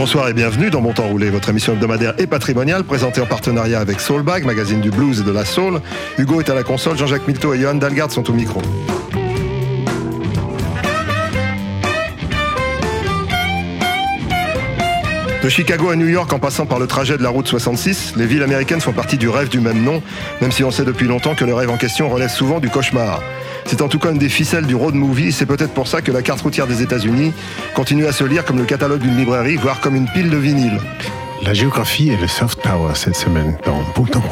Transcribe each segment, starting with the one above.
Bonsoir et bienvenue dans Mon Temps Roulé, votre émission hebdomadaire et patrimoniale présentée en partenariat avec Soulbag, magazine du blues et de la soul. Hugo est à la console, Jean-Jacques Milto et Johan Dalgard sont au micro. De Chicago à New York en passant par le trajet de la route 66, les villes américaines font partie du rêve du même nom, même si on sait depuis longtemps que le rêve en question relève souvent du cauchemar. C'est en tout cas une des ficelles du road movie, c'est peut-être pour ça que la carte routière des États-Unis continue à se lire comme le catalogue d'une librairie, voire comme une pile de vinyle. La géographie et le soft power cette semaine dans Bon temps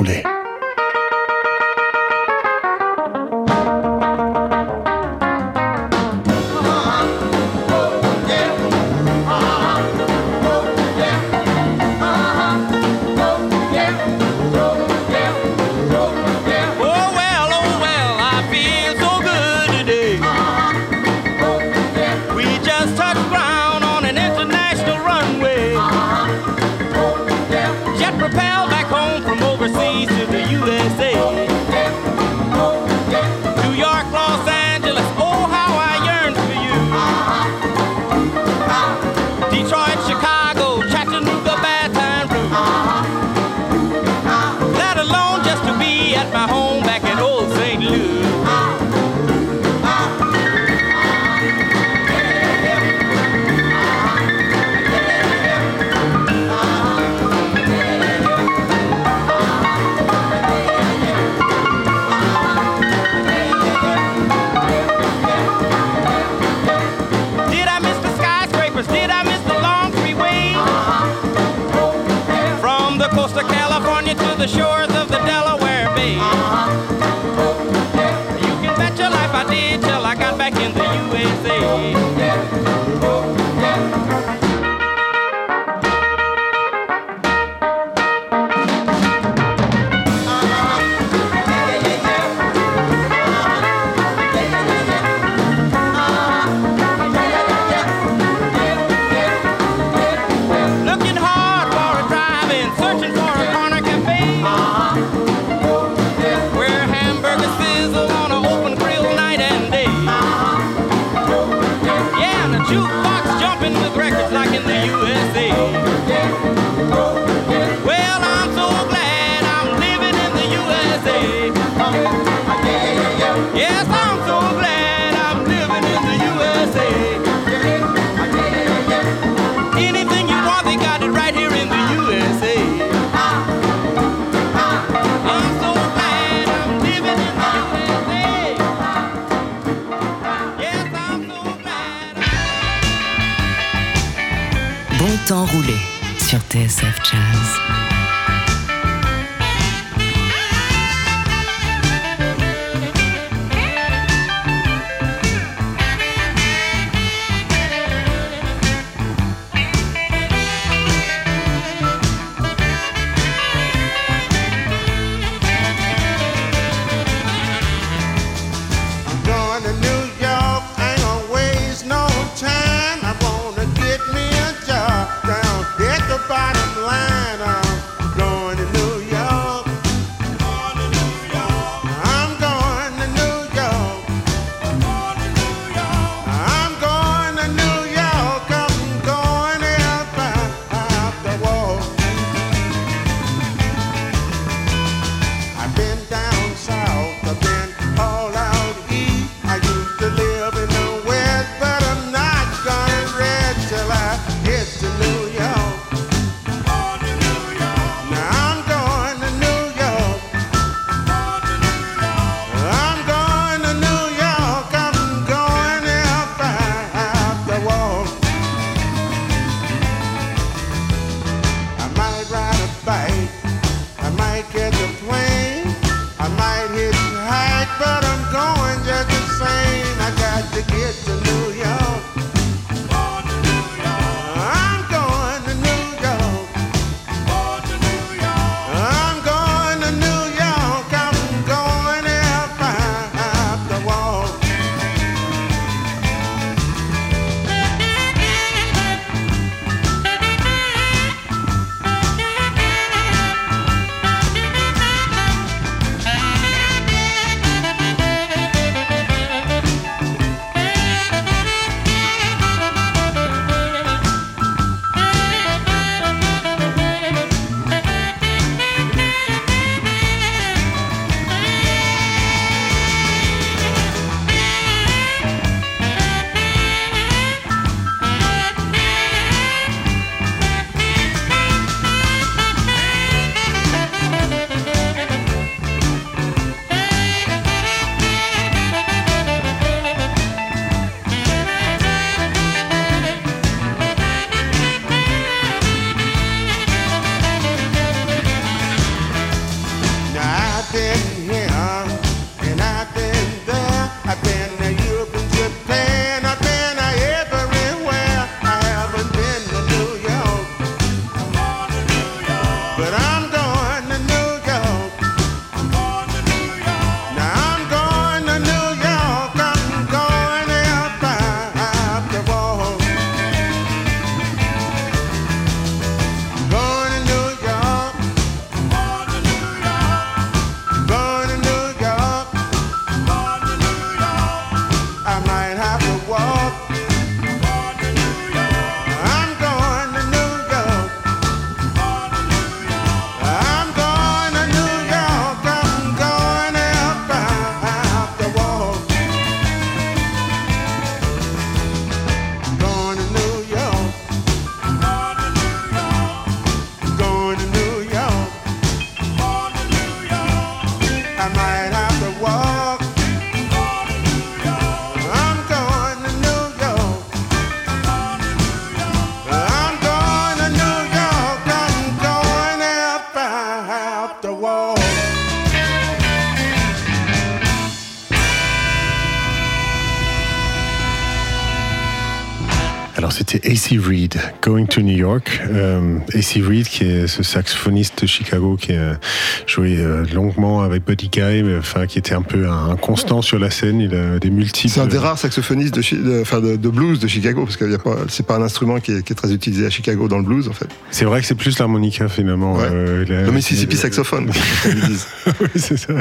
AC Reed, Going to New York. Euh, AC Reed, qui est ce saxophoniste de Chicago qui a joué euh, longuement avec Buddy Guy, mais, enfin qui était un peu un, un constant sur la scène. Il a des multiples. C'est un des rares saxophonistes de, Chi- de- enfin, de, de blues de Chicago, parce que c'est pas un instrument qui est, qui est très utilisé à Chicago dans le blues, en fait. C'est vrai que c'est plus l'harmonica finalement. Ouais. Euh, il a- Le Mississippi saxophone, comme ils disent. oui, c'est ça.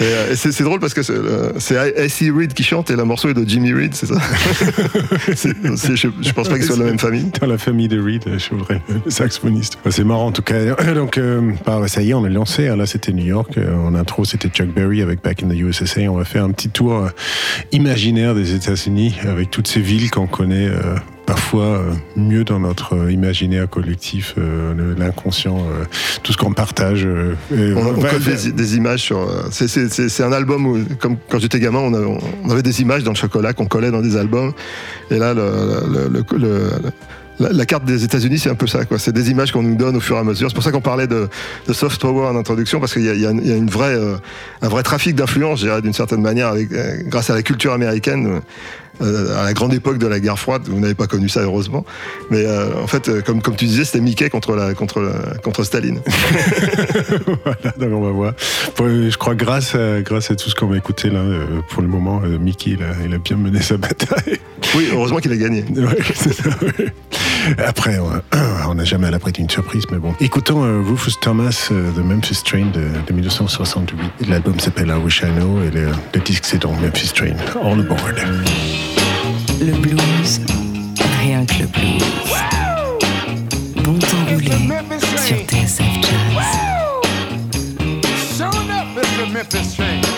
Et, euh, et c'est drôle parce que c'est euh, A.C. Reed qui chante et le morceau est de Jimmy Reed, c'est ça? Je, je pense pas qu'ils soient de la même famille. Dans la famille de Reed, je voudrais le saxophoniste. C'est marrant en tout cas. Donc, euh, bah, ça y est, on est lancé. hein. Là, c'était New York. Euh, En intro, c'était Chuck Berry avec Back in the USSA. On va faire un petit tour euh, imaginaire des États-Unis avec toutes ces villes qu'on connaît. Parfois euh, mieux dans notre euh, imaginaire collectif, euh, l'inconscient, tout ce qu'on partage. et On, on des, des images sur. c'est- un album où, comme quand j'étais gamin, on avait, on avait des images dans le chocolat qu'on collait dans des albums. Et là, le, le- le- le- la, la carte des États-Unis, c'est un peu ça. quoi. C'est des images qu'on nous donne au fur et à mesure. C'est pour ça qu'on parlait de, de soft power en introduction, parce qu'il y a, y a- il y a une vraie, euh, un vrai trafic d'influence, je dirais, d'une certaine manière, avec, euh, grâce à la culture américaine. Euh, à la grande époque de la guerre froide, vous n'avez pas connu ça heureusement, mais euh, en fait, euh, comme, comme tu disais, c'était Mickey contre, la, contre, la- contre Staline. voilà, donc on va voir. Bon, je crois grâce à, grâce à tout ce qu'on va écouter là, euh, pour le moment, euh, Mickey, il a, il a bien mené sa bataille. Oui, heureusement qu'il a gagné. Ouais, c'est ça, ouais. Après, on- on n'a jamais à l'abri d'une surprise, mais bon. Écoutons euh, Rufus Thomas euh, de Memphis Train de, de 1968. L'album s'appelle I Wish I Know et le, le disque c'est donc Memphis Train. All aboard. Le blues, rien que le blues. Bon temps roulé sur TSF Jazz. Showing up, Mr. Memphis Train.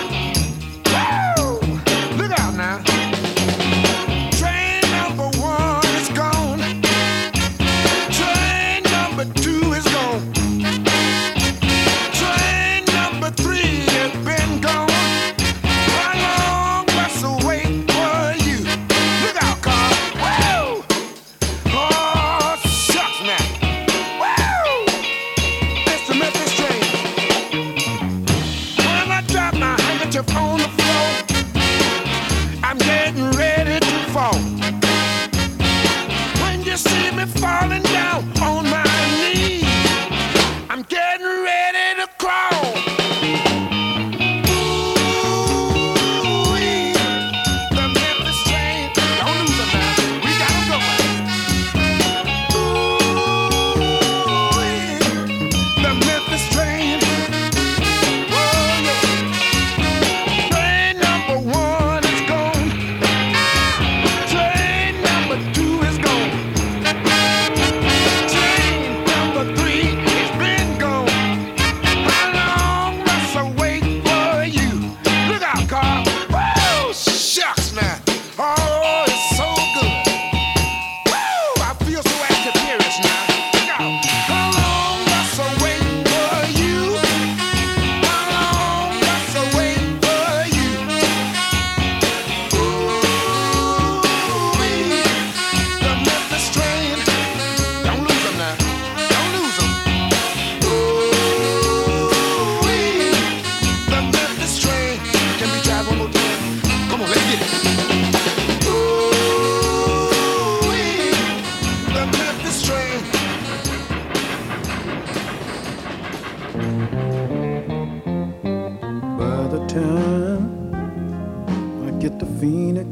Phoenix.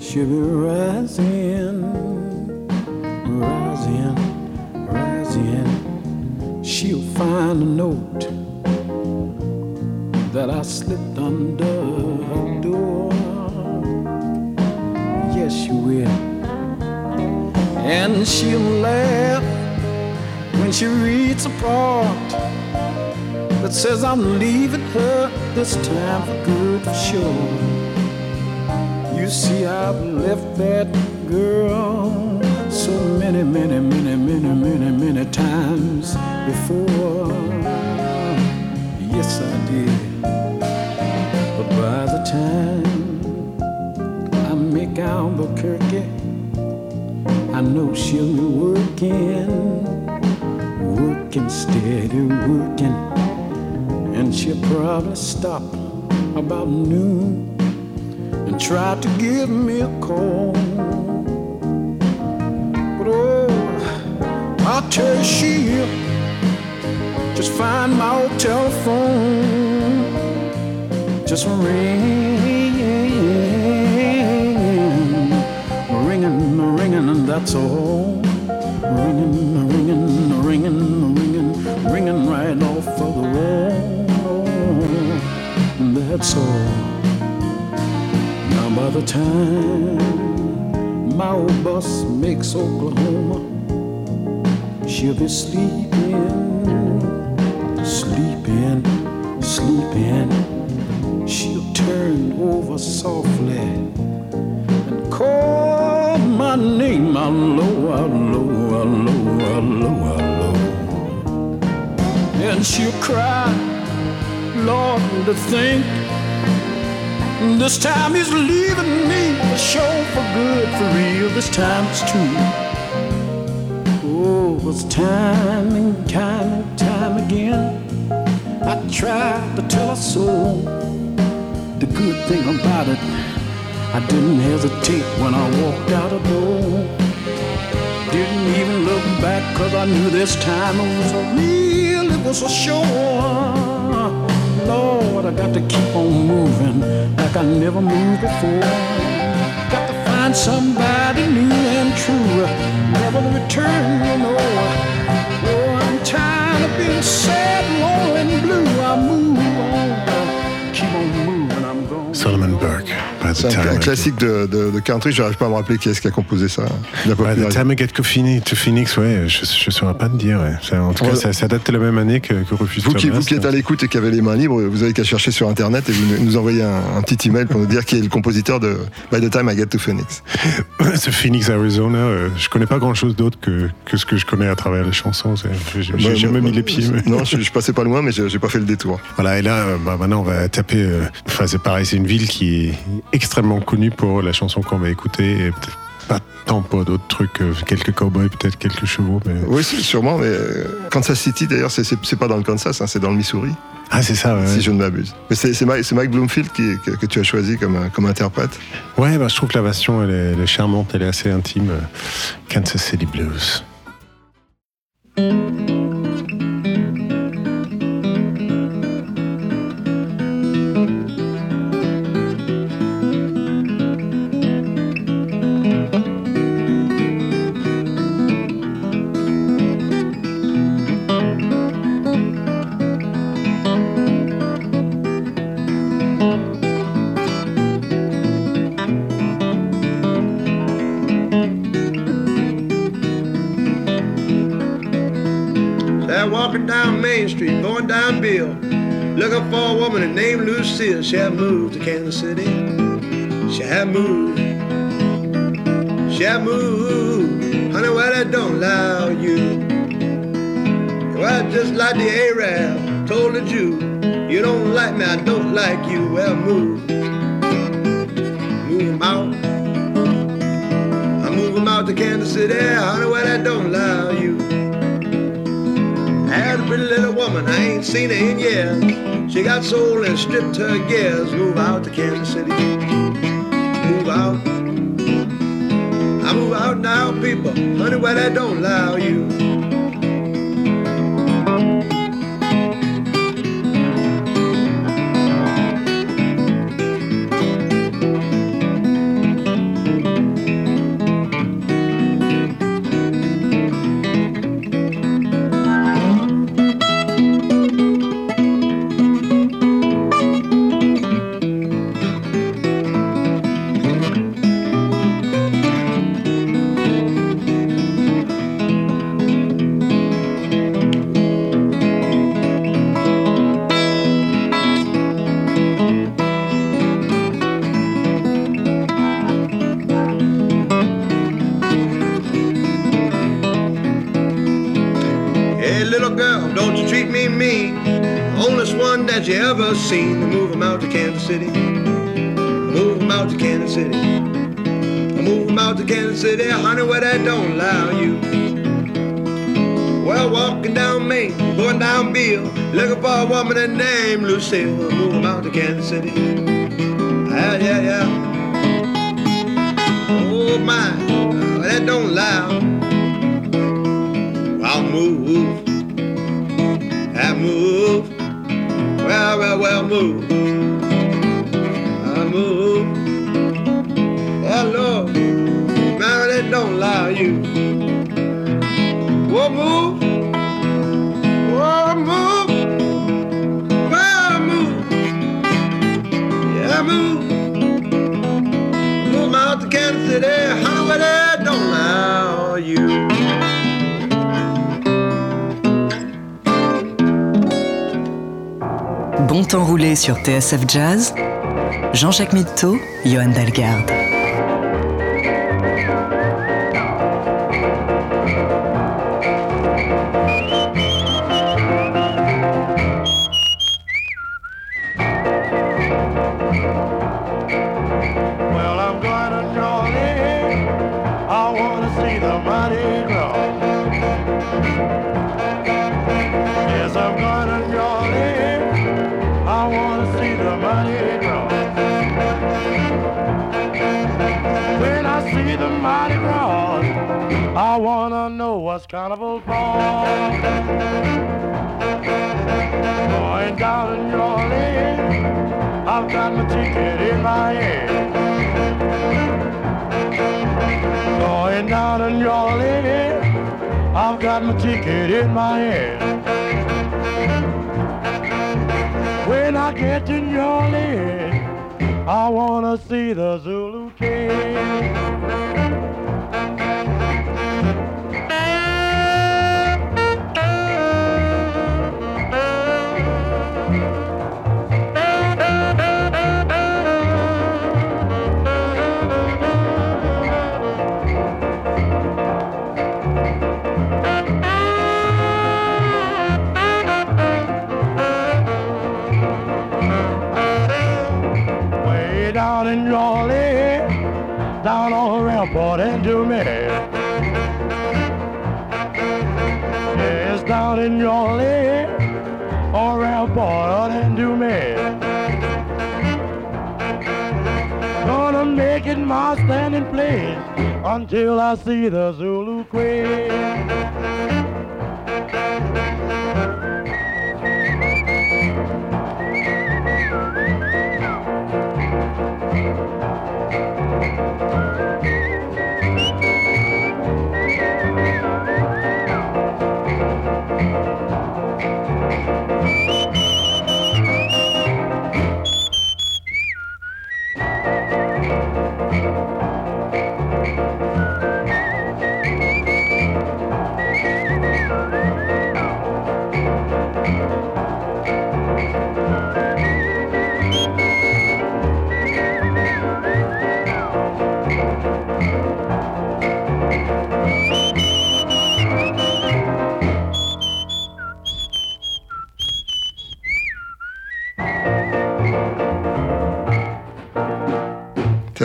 She'll be rising, rising, rising. She'll find a note that I slipped under her door. Yes, she will. And she'll laugh when she reads a part that says I'm leaving this time for good for sure. You see, I've left that girl so many, many, many, many, many, many times before. Yes, I did. But by the time I make Albuquerque, I know she'll be working, working steady, working. She'll probably stop about noon and try to give me a call. But oh, I'll tell you, she'll just find my old telephone, just ring, ringing, ringing, and that's all. Ringing, All. Now by the time my old bus makes Oklahoma, she'll be sleeping, sleeping, sleeping. She'll turn over softly and call my name out low, out low, out low, out low, out low. And she'll cry, Lord, to think this time he's leaving me for sure, for good, for real. This time it's true. Oh, it's time and time and time again. I tried to tell her so. The good thing about it, I didn't hesitate when I walked out the door. Didn't even look back, cause I knew this time it was a real, it was a sure. Lord, I got to keep on moving like I never moved before. Got to find somebody new and true, never to return, you know. Oh, I'm tired of being sad, lonely, and blue. I move on, keep on moving, I'm going. Solomon Burke, C'est un, classique de, de, de country, j'arrive pas à me rappeler qui est-ce qui a composé ça. By the time I get to Phoenix, ouais, je, je saurais pas te dire. Ouais. Ça, en tout cas, ça, ça date de la même année que, que Rufus Vous qui, Thomas. vous qui êtes à l'écoute et qui avez les mains libres, vous avez qu'à chercher sur internet et vous nous envoyez un, un petit email pour nous dire qui est le compositeur de By the Time I Get to Phoenix. Ce Phoenix, Arizona, euh, je connais pas grand chose d'autre que, que ce que je connais à travers les chansons. J'ai Bah, jamais bah, mis les pieds. mais- Non, je, je passais pas loin, mais j'ai j'ai pas fait le détour. Voilà, et là, euh, bah, maintenant, on va taper. euh, Enfin, c'est pareil, c'est une ville qui est extrêmement connue pour la chanson qu'on va écouter. Et peut-être pas tant pour d'autres trucs, euh, quelques cowboys, peut-être quelques chevaux. Mais... Oui, sûrement, mais euh, Kansas City, d'ailleurs, c'est- pas dans le Kansas, hein, c'est dans le Missouri, Ah, c'est ça, ouais. si je ne m'abuse. Mais c'est Mike, Bloomfield qui, que, que tu as choisi comme, euh, comme interprète. Ouais, bah, je trouve que la version, elle est, elle est charmante, elle est assez intime. Kansas City Blues. Looking for a woman named Lucille. She had moved to Kansas City. She had moved. She had moved. Honey, well, that don't allow you. Well, just like the Arab told the Jew, you don't like me, I don't like you. Well, move. Move 'em out. I move 'em out to Kansas City. Honey, well, that don't allow you. I had a pretty little woman, I ain't seen her in years. She got sold and stripped her gears. Move out to Kansas City. Move out. I move out now, people. Honey, where that don't allow you. That you ever seen. Move him out to Kansas City. Move him out to Kansas City. Move him out to Kansas City, honey, where that don't allow you. Well, walking down Main, going down Bill, looking for a woman named Lucille. Move him out to Kansas City. Yeah, yeah, yeah. Oh my, that don't allow. I'll move. I move how I well move. Bon temps roulé sur TSF Jazz. Jean-Jacques Mitteau, Johan Dalgarde. Going down to New Orleans. I've got my ticket in my hand. Going down to New Orleans, I've got my ticket in my hand. When I get to New Orleans, I wanna see the Zulu King. I'll stand in place until I see the Zulu Queen.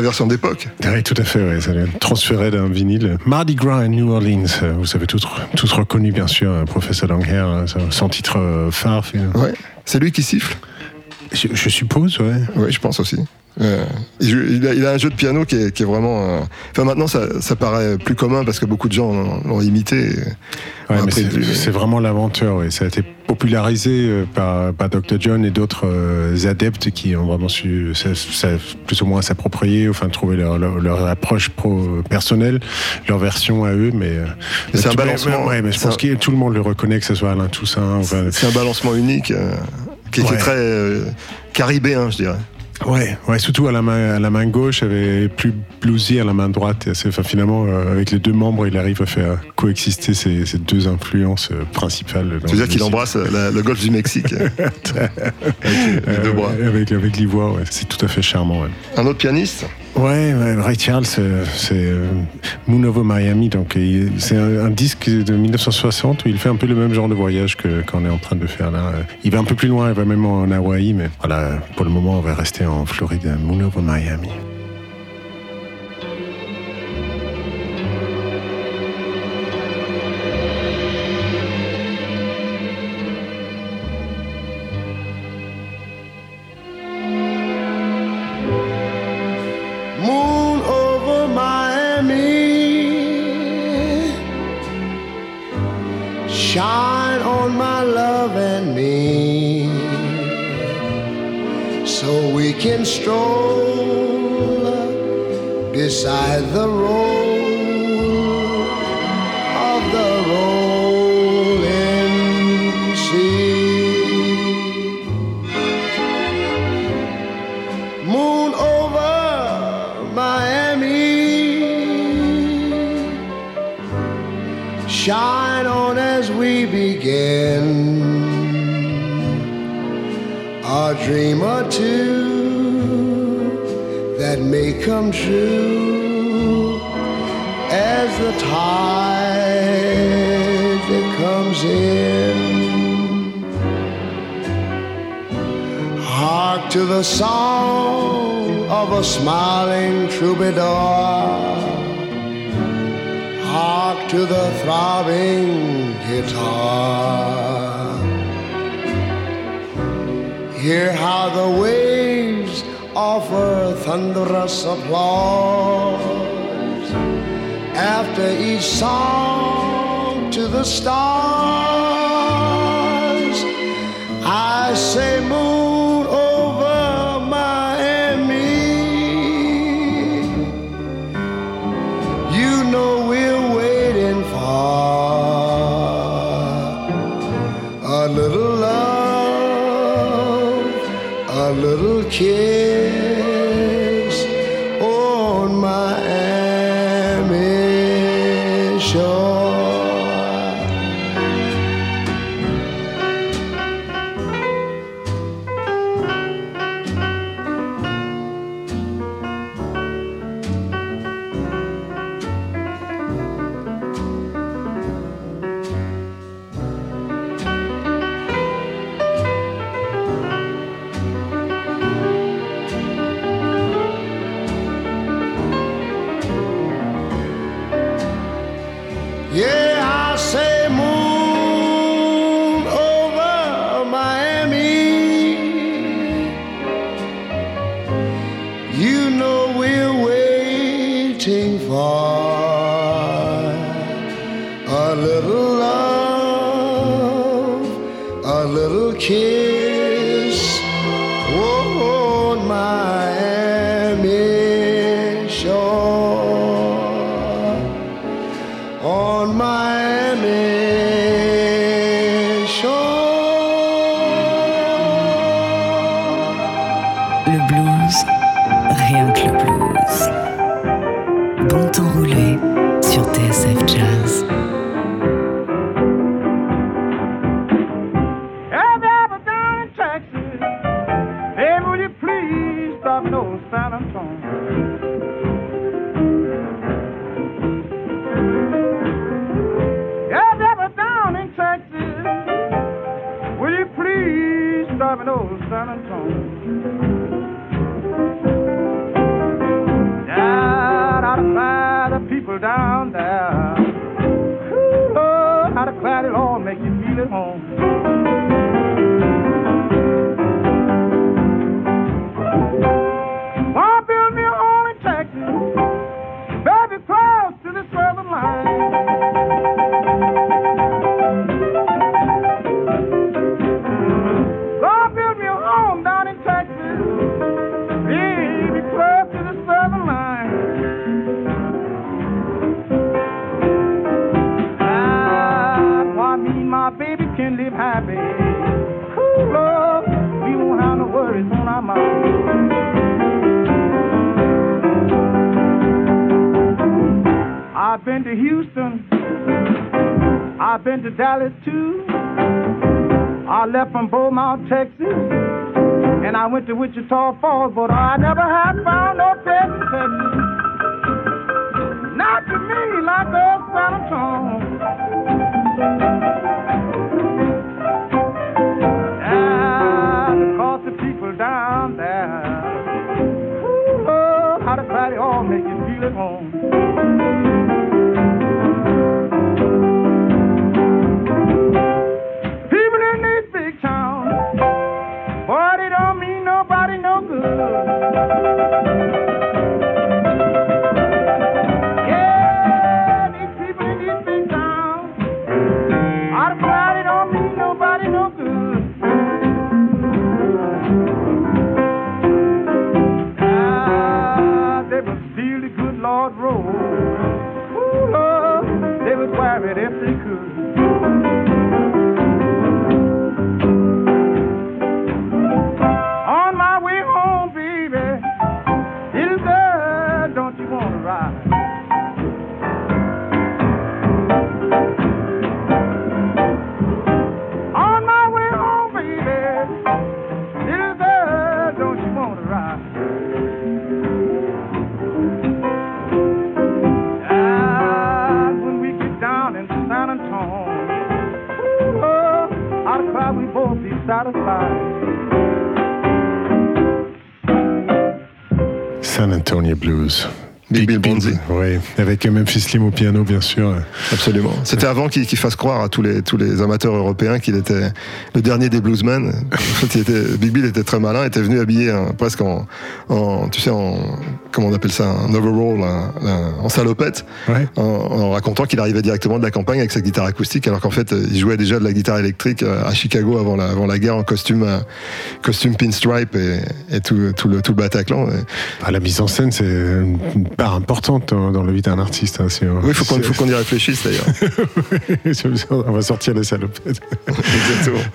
Version d'époque. Oui, tout à fait, ouais, ça transférer d'un vinyle. Mardi Gras à New Orleans, euh, vous avez tous, tous reconnu bien sûr euh, Professeur Longhair, hein, son- titre euh, phare. Ouais. C'est lui qui siffle? Je, je suppose, ouais. Oui, je pense aussi. Euh, il, a, un jeu de piano qui est, qui est vraiment. euh, Enfin, maintenant, ça, ça paraît plus commun parce que beaucoup de gens l'ont imité. Ouais, c'est vraiment l'inventeur. ouais. Ça a été popularisé euh, par, par Dr. John et d'autres euh, adeptes qui ont vraiment su ça- ça- plus ou moins s'approprier, enfin trouver leur, leur, leur approche pro personnelle, leur version à eux. Mais, Mais c'est un balancement. Ouais, mais je pense un- que tout le monde le reconnaît, que ce soit Alain Toussaint. Enfin, C'est un balancement unique qui, Ouais. est très caribéen, je dirais. Ouais, ouais, surtout à la main, à la main gauche, avait plus bluesy à la main droite. Et enfin, finalement, euh, avec les deux membres, il arrive à faire coexister ces, ces deux influences euh, principales. C'est-à-dire qu'il embrasse la- le golfe du Mexique euh, avec les deux bras. Avec, avec l'ivoire, ouais. c'est tout à fait charmant. ouais. Un autre pianiste? Ouais, Ray Charles, euh, c'est euh, Moon Over Miami, donc c'est un, disque de 1960 où il fait un peu le même genre de voyage qu'on est en train de faire là. Euh, Il va un peu plus loin, il va même en Hawaï, mais voilà, pour le moment, on va rester en Floride, Moon Over Miami. Can stroll beside the road of the rolling sea. moon over Miami. Shine on as we begin a dream or two may come true as the tide that comes in. Hark to the song of a smiling troubadour. Hark to the throbbing guitar. Hear how the waves offer thunderous applause after each song to the stars. Dallas too. I left from Beaumont, Texas. And I went to Wichita Falls, but I never had found satisfied. San Antonio Blues. Big Bill Bonzi. Oui, avec Memphis Slim au piano, bien sûr. Absolument. C'était avant qu'il fasse croire à tous les, tous les amateurs européens qu'il était le dernier des bluesmen. En fait, il était, Big Bill était très malin, était venu habillé hein, presque en, en, tu sais, en, comment on appelle ça, un overall, un- un- en salopette, Ouais. en, en racontant qu'il arrivait directement de la campagne avec sa guitare acoustique, alors qu'en fait, euh, il jouait déjà de la guitare électrique euh, à Chicago avant la, avant la guerre en costume, euh, costume pinstripe et, et tout, tout le, tout le Bataclan. Et- Ah, la mise en scène, c'est part importante dans, la vie d'un artiste. hein, si on- oui, il faut qu'on y réfléchisse d'ailleurs. on va sortir les salopettes.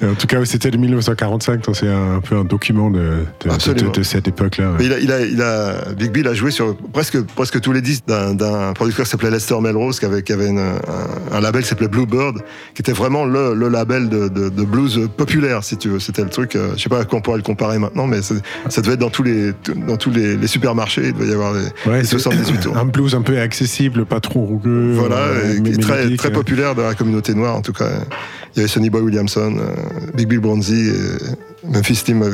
En tout cas, c'était de 1945, donc c'est un, peu un document de, de- de, Absolument. de cette époque-là. Il a, il a, il a, Big Bill a joué sur presque, presque tous les disques d'un, producteur qui s'appelait Lester Melrose, qui avait, qui avait une- un, un label qui s'appelait Bluebird, qui était vraiment le, le label de, blues populaire, si tu veux. C'était le truc, euh, je sais pas à quoi on pourrait le comparer maintenant, mais ça devait être dans tous les, dans tous les, les supermarchés, il devait y avoir Ouais, c'est 78 tours. un blues un peu accessible, pas trop rugueux. Voilà, euh, et très, très euh. populaire dans la communauté noire, en tout cas. Il y avait Sonny Boy Williamson, euh, Big Bill Bronzy, et Memphis avait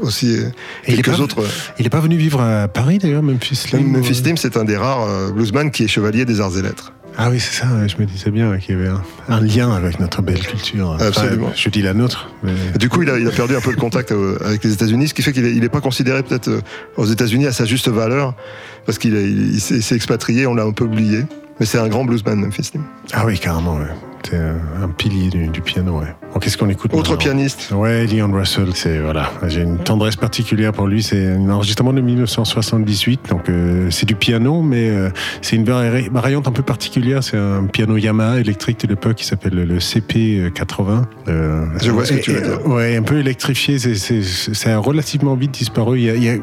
aussi euh, Et il quelques pas- autres. Il est pas venu vivre à Paris d'ailleurs, Memphis Slim Memphis Slim, c'est un des rares bluesman qui est chevalier des arts et lettres. Ah oui, c'est ça, je me disais bien qu'il y avait un, un lien avec notre belle culture. Enfin, Absolument. je dis la nôtre. mais- Du coup, il a, il a perdu un peu le contact euh, avec les États-Unis, ce qui fait qu'il n'est pas considéré peut-être euh, aux États-Unis à sa juste valeur, parce qu'il est- il, il s'est il s'est expatrié, on l'a un peu oublié. Mais c'est un grand bluesman, Memphis Slim. Ah oui, carrément, ouais. C'est un, un pilier du, du piano, ouais. Bon, Qu'est-ce qu'on écoute Autre pianiste. Ouais, Leon Russell, c'est voilà, j'ai une tendresse particulière pour lui. C'est un enregistrement de 1978, donc euh, c'est du piano, mais euh, c'est une vari- variante un peu particulière. C'est un piano Yamaha électrique de l'époque qui s'appelle le CP80. Euh, Je vois ce que tu veux dire. Ouais, un peu électrifié. C'est- relativement vite disparu. Il y a- il y a-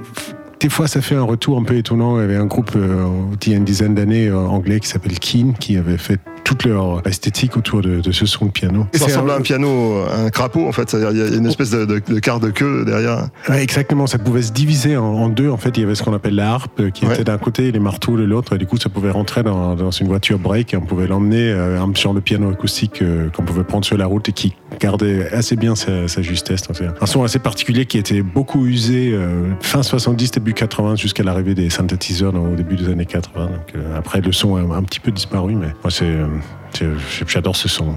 des fois, ça fait un retour un peu étonnant. Il y avait un groupe euh, il y a une dizaine d'années euh, anglais qui s'appelle Keen, qui avait fait toute leur esthétique autour de, de ce son de piano. Ça ressemble un- à un piano, un crapaud, en fait. C'est-à-dire, il y a- une espèce de, de, de quart de queue derrière. Ouais, exactement, ça pouvait se diviser en, en deux. En fait, il y avait ce qu'on appelle la harpe euh, qui Ouais. était d'un côté et les marteaux de l'autre. Et du coup, ça pouvait rentrer dans, dans une voiture break et on pouvait l'emmener euh, un- sur le piano acoustique euh, qu'on pouvait prendre sur la route et qui gardait assez bien sa, sa justesse. Donc, un son assez particulier qui était beaucoup usé euh, fin 70, début 80 jusqu'à l'arrivée des synthétiseurs au début des années 80. Donc, euh, après, le son a un, petit peu disparu, mais moi, c'est- j'adore ce son.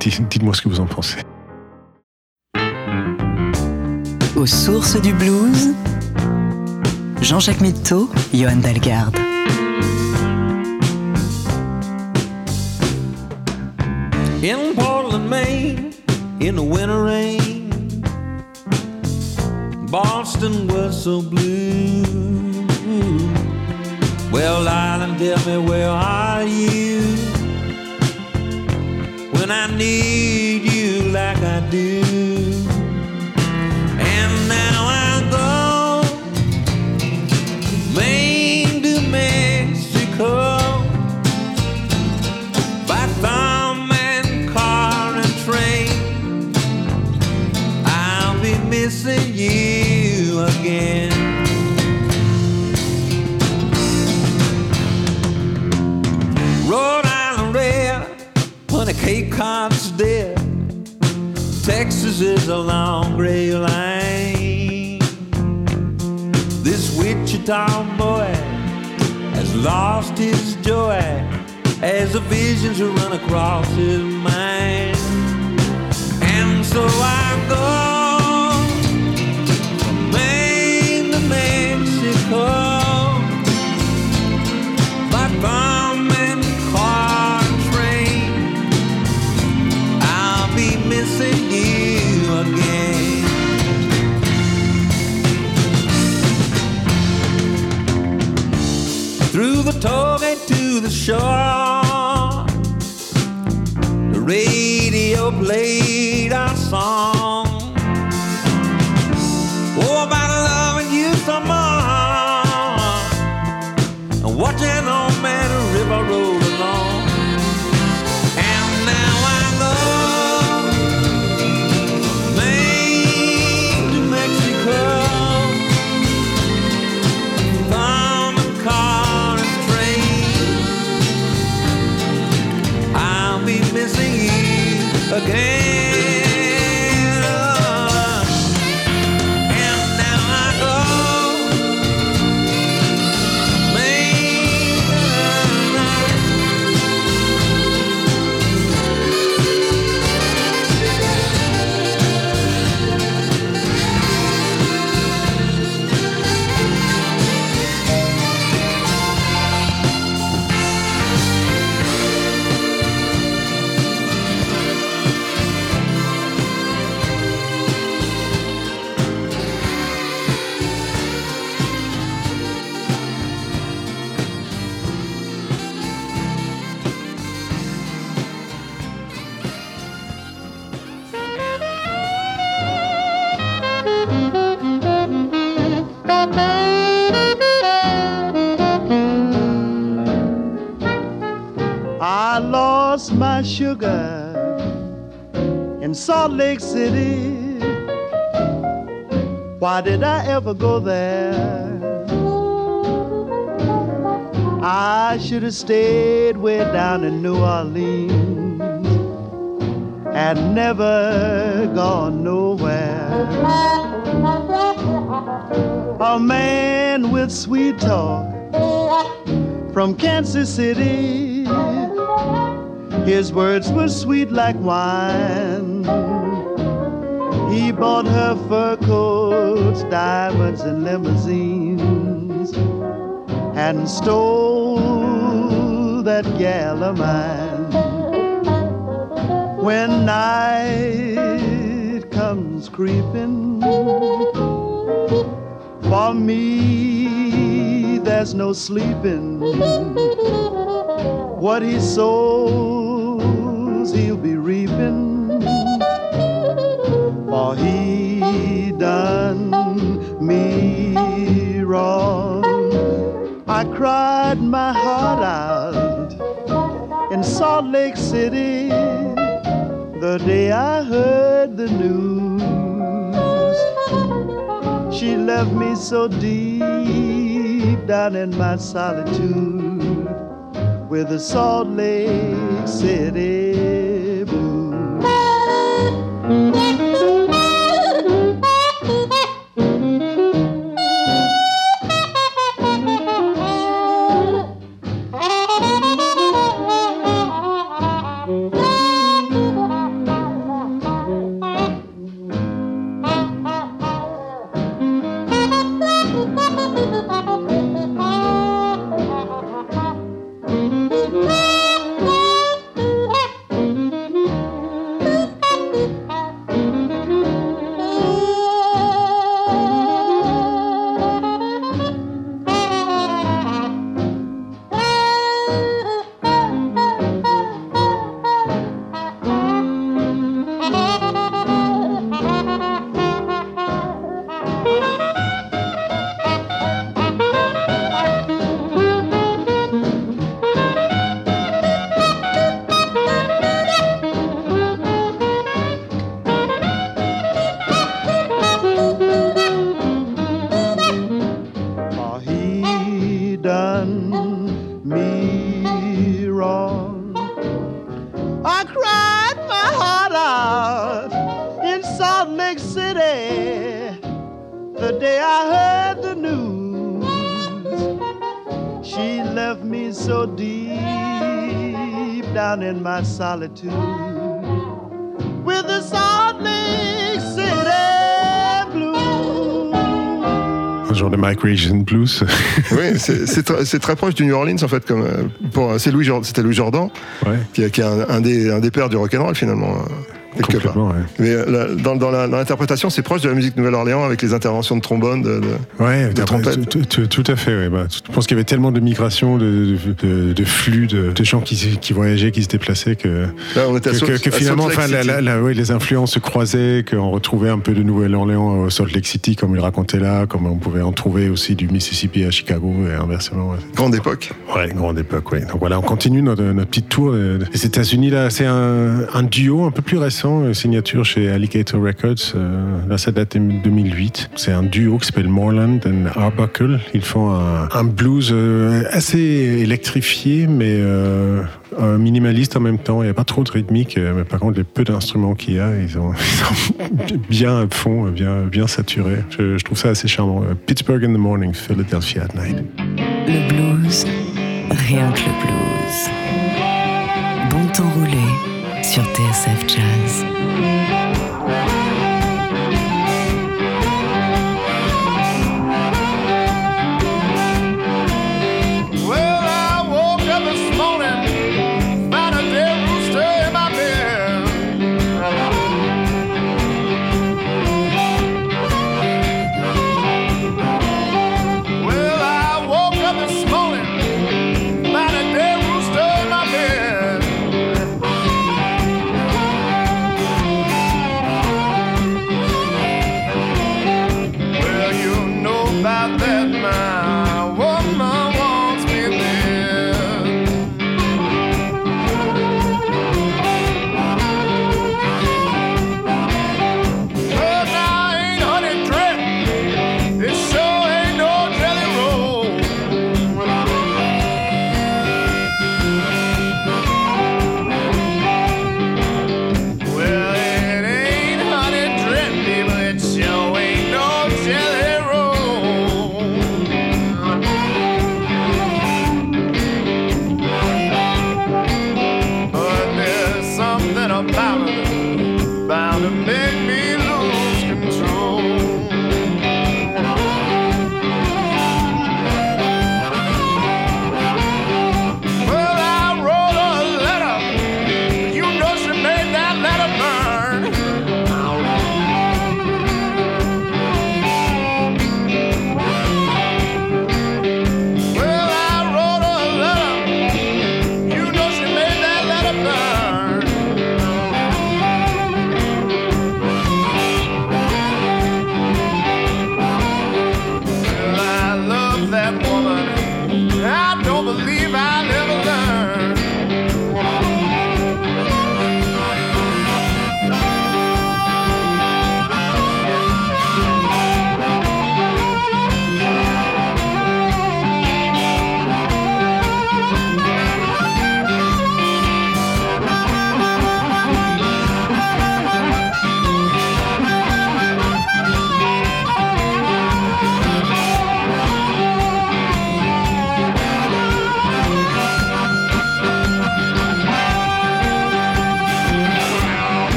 Dites-moi ce que vous en pensez. Aux sources du blues, Jean-Jacques Mitteau, Johan Dalgarde. in Portland, Maine, in the winter rain. Boston was so blue. Well, darling, tell me where are you? When I need you like I do? Is a long gray line. This Wichita boy has lost his joy as the visions run across his mind. And so I go from Maine to Mexico Gate to the shore, the radio played our song. Salt Lake City. Why did I ever go there? I should have stayed way down in New Orleans and never gone nowhere. A man with sweet talk from Kansas City. His words were sweet like wine. He bought her fur coats, diamonds, and limousines, and stole that gal of mine. When night comes creeping, for me there's no sleeping. What he sows, he done me wrong. I cried my heart out in Salt Lake City the day I heard the news. She left me so deep down in my solitude with the Salt Lake City Blues. oui, c'est- c'est tr- c'est très proche du New Orleans en fait. Comme euh, pour, c'est Louis, c'était Louis Jordan, Ouais. qui, qui est un, un des, un des pères du rock'n'roll finalement. Euh, quelque part. Ouais. Mais euh, la- dans, dans l'interprétation, c'est proche de la musique Nouvelle-Orléans avec les interventions de trombone. De, de- Ouais, de après, trompette. tout, tout- tout à fait. ouais. Bah, je pense qu'il y avait tellement de migrations, de, de, flux, de, de gens qui, qui voyageaient, qui se déplaçaient, que, Là, on était à que, Salt- que- que à finalement, enfin, la- ouais, les influences se croisaient, qu'on retrouvait un peu de Nouvelle-Orléans au Salt Lake City, comme il racontait là, comme on pouvait en trouver aussi du Mississippi à Chicago et inversement. Grande époque. Ouais, grande époque, oui. Donc voilà, on continue notre, notre petite tour des des États-Unis. Là, c'est un, un duo un peu plus récent, euh, signature chez Alligator Records. euh, là, ça date de 2008. C'est un duo qui s'appelle Moreland and Arbuckle. Ils font un, blues euh, assez électrifié, mais minimaliste en même temps. Il n'y a pas trop de rythmique, mais par contre, les peu d'instruments qu'il y a, ils sont bien à fond, bien, bien saturés. Je, trouve ça assez charmant. Pittsburgh in the morning, Philadelphia at night. Le blues, rien que le blues. Bon temps roulé sur TSF Jazz.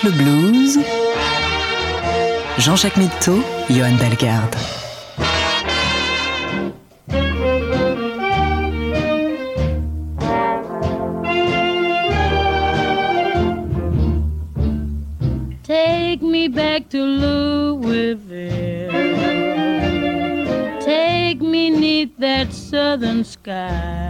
Le blues. Jean-Jacques Mitteau, Johan Dalgarde. Take me back to Louisville. Take me neath that southern sky.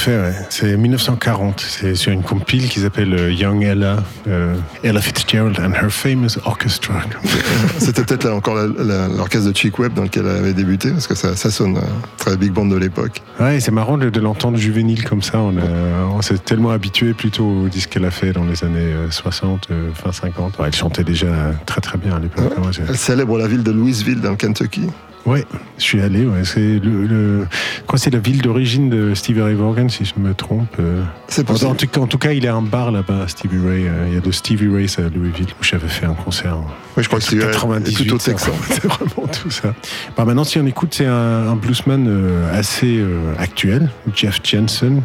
Fait. ouais. C'est 1940. C'est sur une compile qui s'appelle euh, Young Ella, euh, Ella Fitzgerald and Her Famous Orchestra. C'était peut-être là encore l'orchestre de Chick Webb dans lequel elle avait débuté, parce que ça, ça sonne euh, très big band de l'époque. Ouais, c'est marrant de, de l'entendre juvénile comme ça. On, a- on s'est tellement habitué plutôt au disque qu'elle a fait dans les années euh, 60, euh, fin 50. Ouais, elle chantait déjà très très bien à l'époque. Ouais. Elle célèbre la ville de Louisville dans le Kentucky. Ouais, je suis allé. Ouais, c'est le, le- quoi, c'est la ville d'origine de Stevie Ray Vaughan, si je me trompe. euh. C'est possible. en tout cas, en tout cas, il y a un bar là-bas, Stevie Ray. euh, Il y a de Stevie Ray à Louisville où j'avais fait un concert. Oui, je crois que Stevie Ray est 98, plutôt ça, texan. C'est vraiment tout ça. Bah, maintenant, si on écoute, c'est un, un bluesman euh, assez actuel, Jeff Jensen.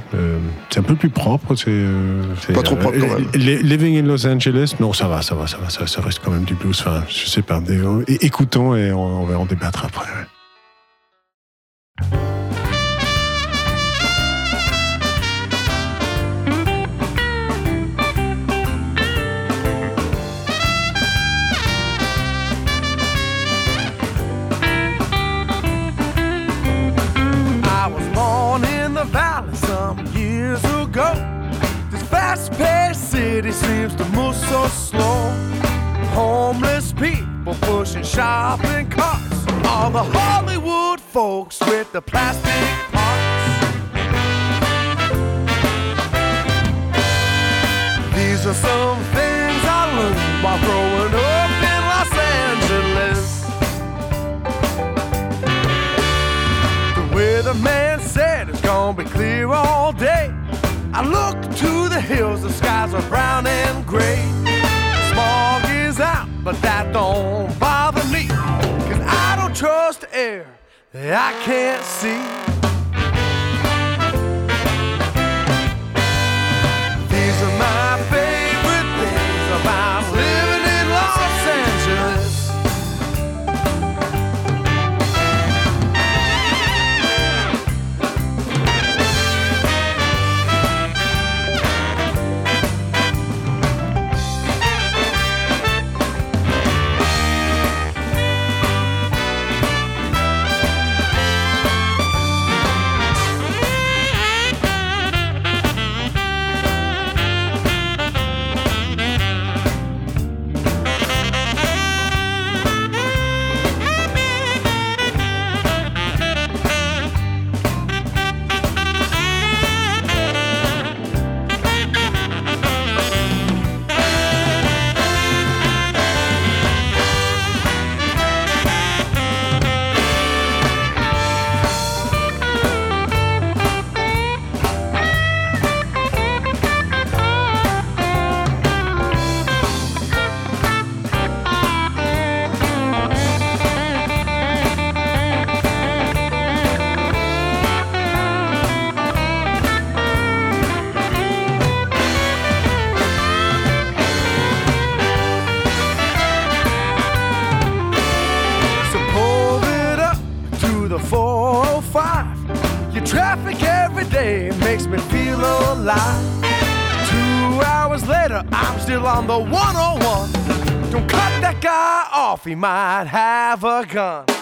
C'est un peu plus propre. C'est, c'est, Pas trop propre, quand même. Li- Living in Los Angeles, non, ça va, ça va, ça va, ça, ça reste quand même du blues. Enfin, je sais pas. Des- écoutons et on, on va en débattre après. The plastic I can't see. He might have a gun.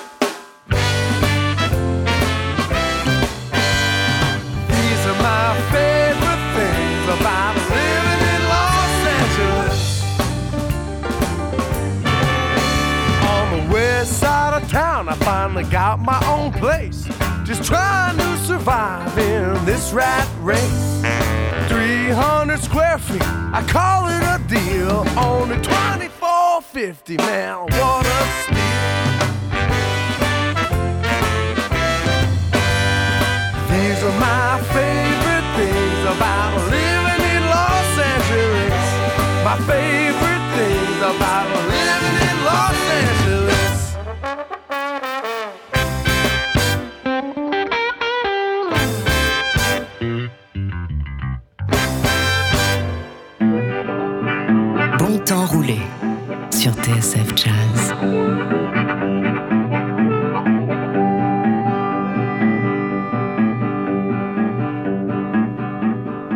Sur TSF Jazz.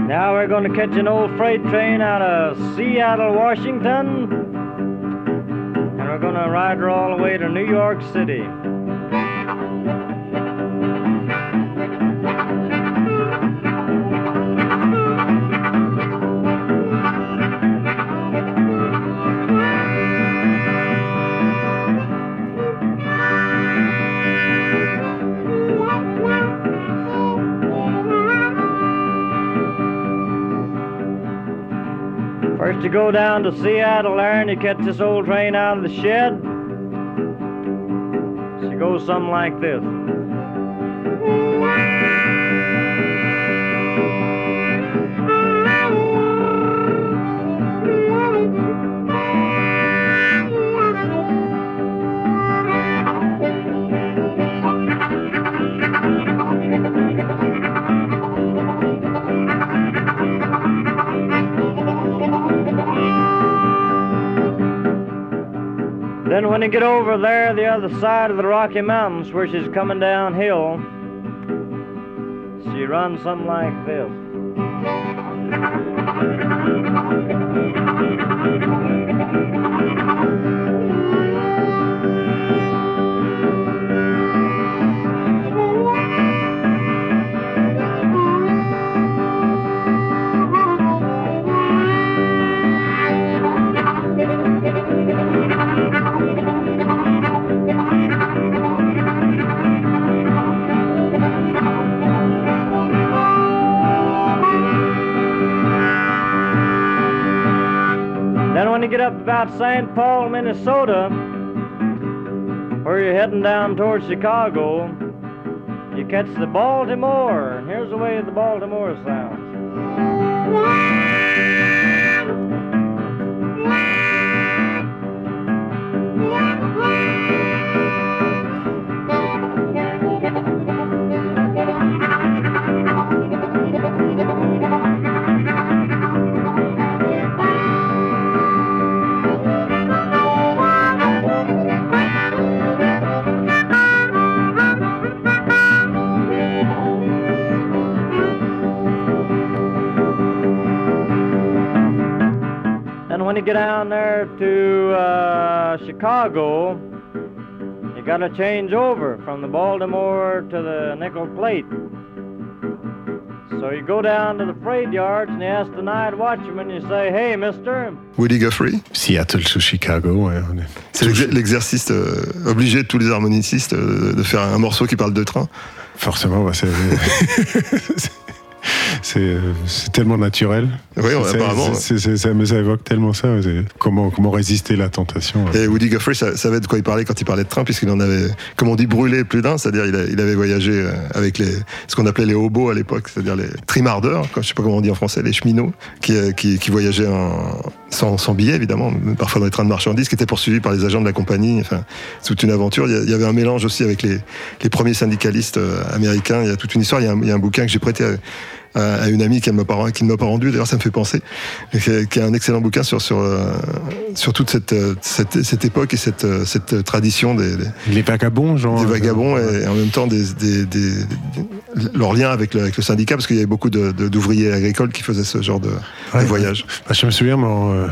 Now we're going to catch an old freight train out of Seattle, Washington. And we're going to ride her all the way to New York City. Go down to Seattle and you catch this old train out of the shed. She goes something like this. When get over there, the other side of the Rocky Mountains, where she's coming downhill, she runs something like this. Get up about St. Paul, Minnesota, where you're heading down towards Chicago, you catch the Baltimore. Here's the way the Baltimore sounds. Get down there to uh, Chicago, you got to change over from the Baltimore to the nickel plate. So you go down to the freight yards and you ask the night watchman, you say, hey, mister, Woody Guthrie. Seattle to Chicago, ouais. C'est l'exer- l'exercice euh, obligé de tous les harmonicistes euh, de faire un morceau qui parle de train. Forcément, bah, c'est c'est euh, c'est tellement naturel. Oui, C'est- apparemment, c'est- c'est- ça, me- ça évoque tellement ça. Comment, comment résister à la tentation. Et Woody Guthrie sa- savait de quoi il parlait quand il parlait de train, puisqu'il en avait, comme on dit, brûlé plus d'un, c'est-à-dire il, avait voyagé euh, avec les, ce qu'on appelait les hobos à l'époque, c'est-à-dire les trimardeurs, je sais pas comment on dit en français, les cheminots, qui, euh, qui, qui voyageaient en, sans, sans billet évidemment, mais parfois dans les trains de marchandises, qui étaient poursuivis par les agents de la compagnie, enfin, c'est toute une aventure. Il y, avait un mélange aussi avec les, les premiers syndicalistes américains, il y a toute une histoire, il y a un, il y a un bouquin que j'ai prêté à, à, à une amie qui ne m'a pas, qui ne m'a pas rendu. D'ailleurs, ça me fait penser, qui, a un excellent bouquin sur sur euh, sur toute cette, euh, cette cette époque et cette euh, cette tradition des, des Les vagabonds, genre. des vagabonds et en même temps des, des, des- des- leur lien avec le, avec le syndicat parce qu'il y avait beaucoup de- de- d'ouvriers agricoles qui faisaient ce genre de, de Ouais. voyage. Bah, je me souviens, mon, euh,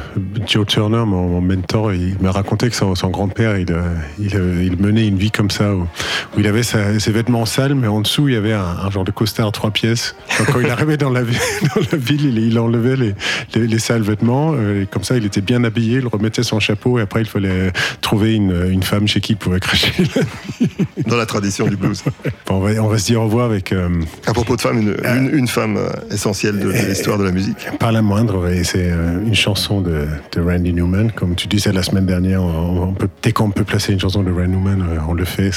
Joe Turner, mon, mon mentor, il m'a raconté que son, son grand-père, il, il, il menait une vie comme ça, où, où il avait sa- ses vêtements sales, mais en dessous, il y avait un, un genre de costard trois pièces. Donc, quand il arrivait dans la, ville- dans la ville, il, enlevait les, les, les sales vêtements, euh, et comme ça, il était bien habillé, il remettait son chapeau, et après, il fallait trouver une, une femme chez qui il pouvait cracher. Dans la tradition du blues. Bon, on, va, on va se dire au revoir avec... euh, À propos de femmes, une, une, une femme euh, essentielle de, de l'histoire de la musique. Pas la moindre, et c'est euh, une chanson de, de Randy Newman. Comme tu disais la semaine dernière, on, on peut, dès qu'on peut placer une chanson de Randy Newman, euh, on le fait.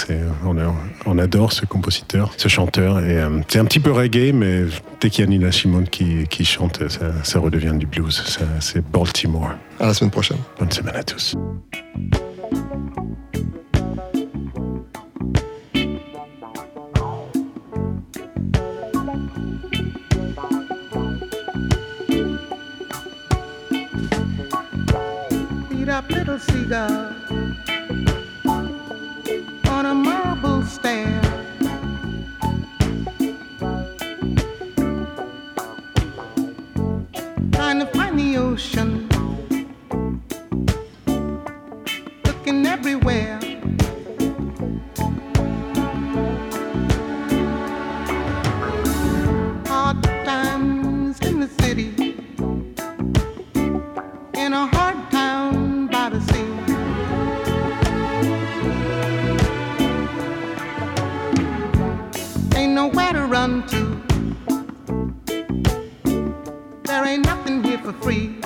On, adore ce compositeur, ce chanteur. Et euh, c'est un petit peu reggae, mais dès qu'il y a Nina Simone qui, qui chante, ça, ça redevient du blues. Ça, c'est Baltimore. À la semaine prochaine. Bonne semaine à tous. Little seagull on a marble stair. Trying to find the ocean, looking everywhere. Hard times in the city in a hard town by the sea. Ain't nowhere to run to. For free.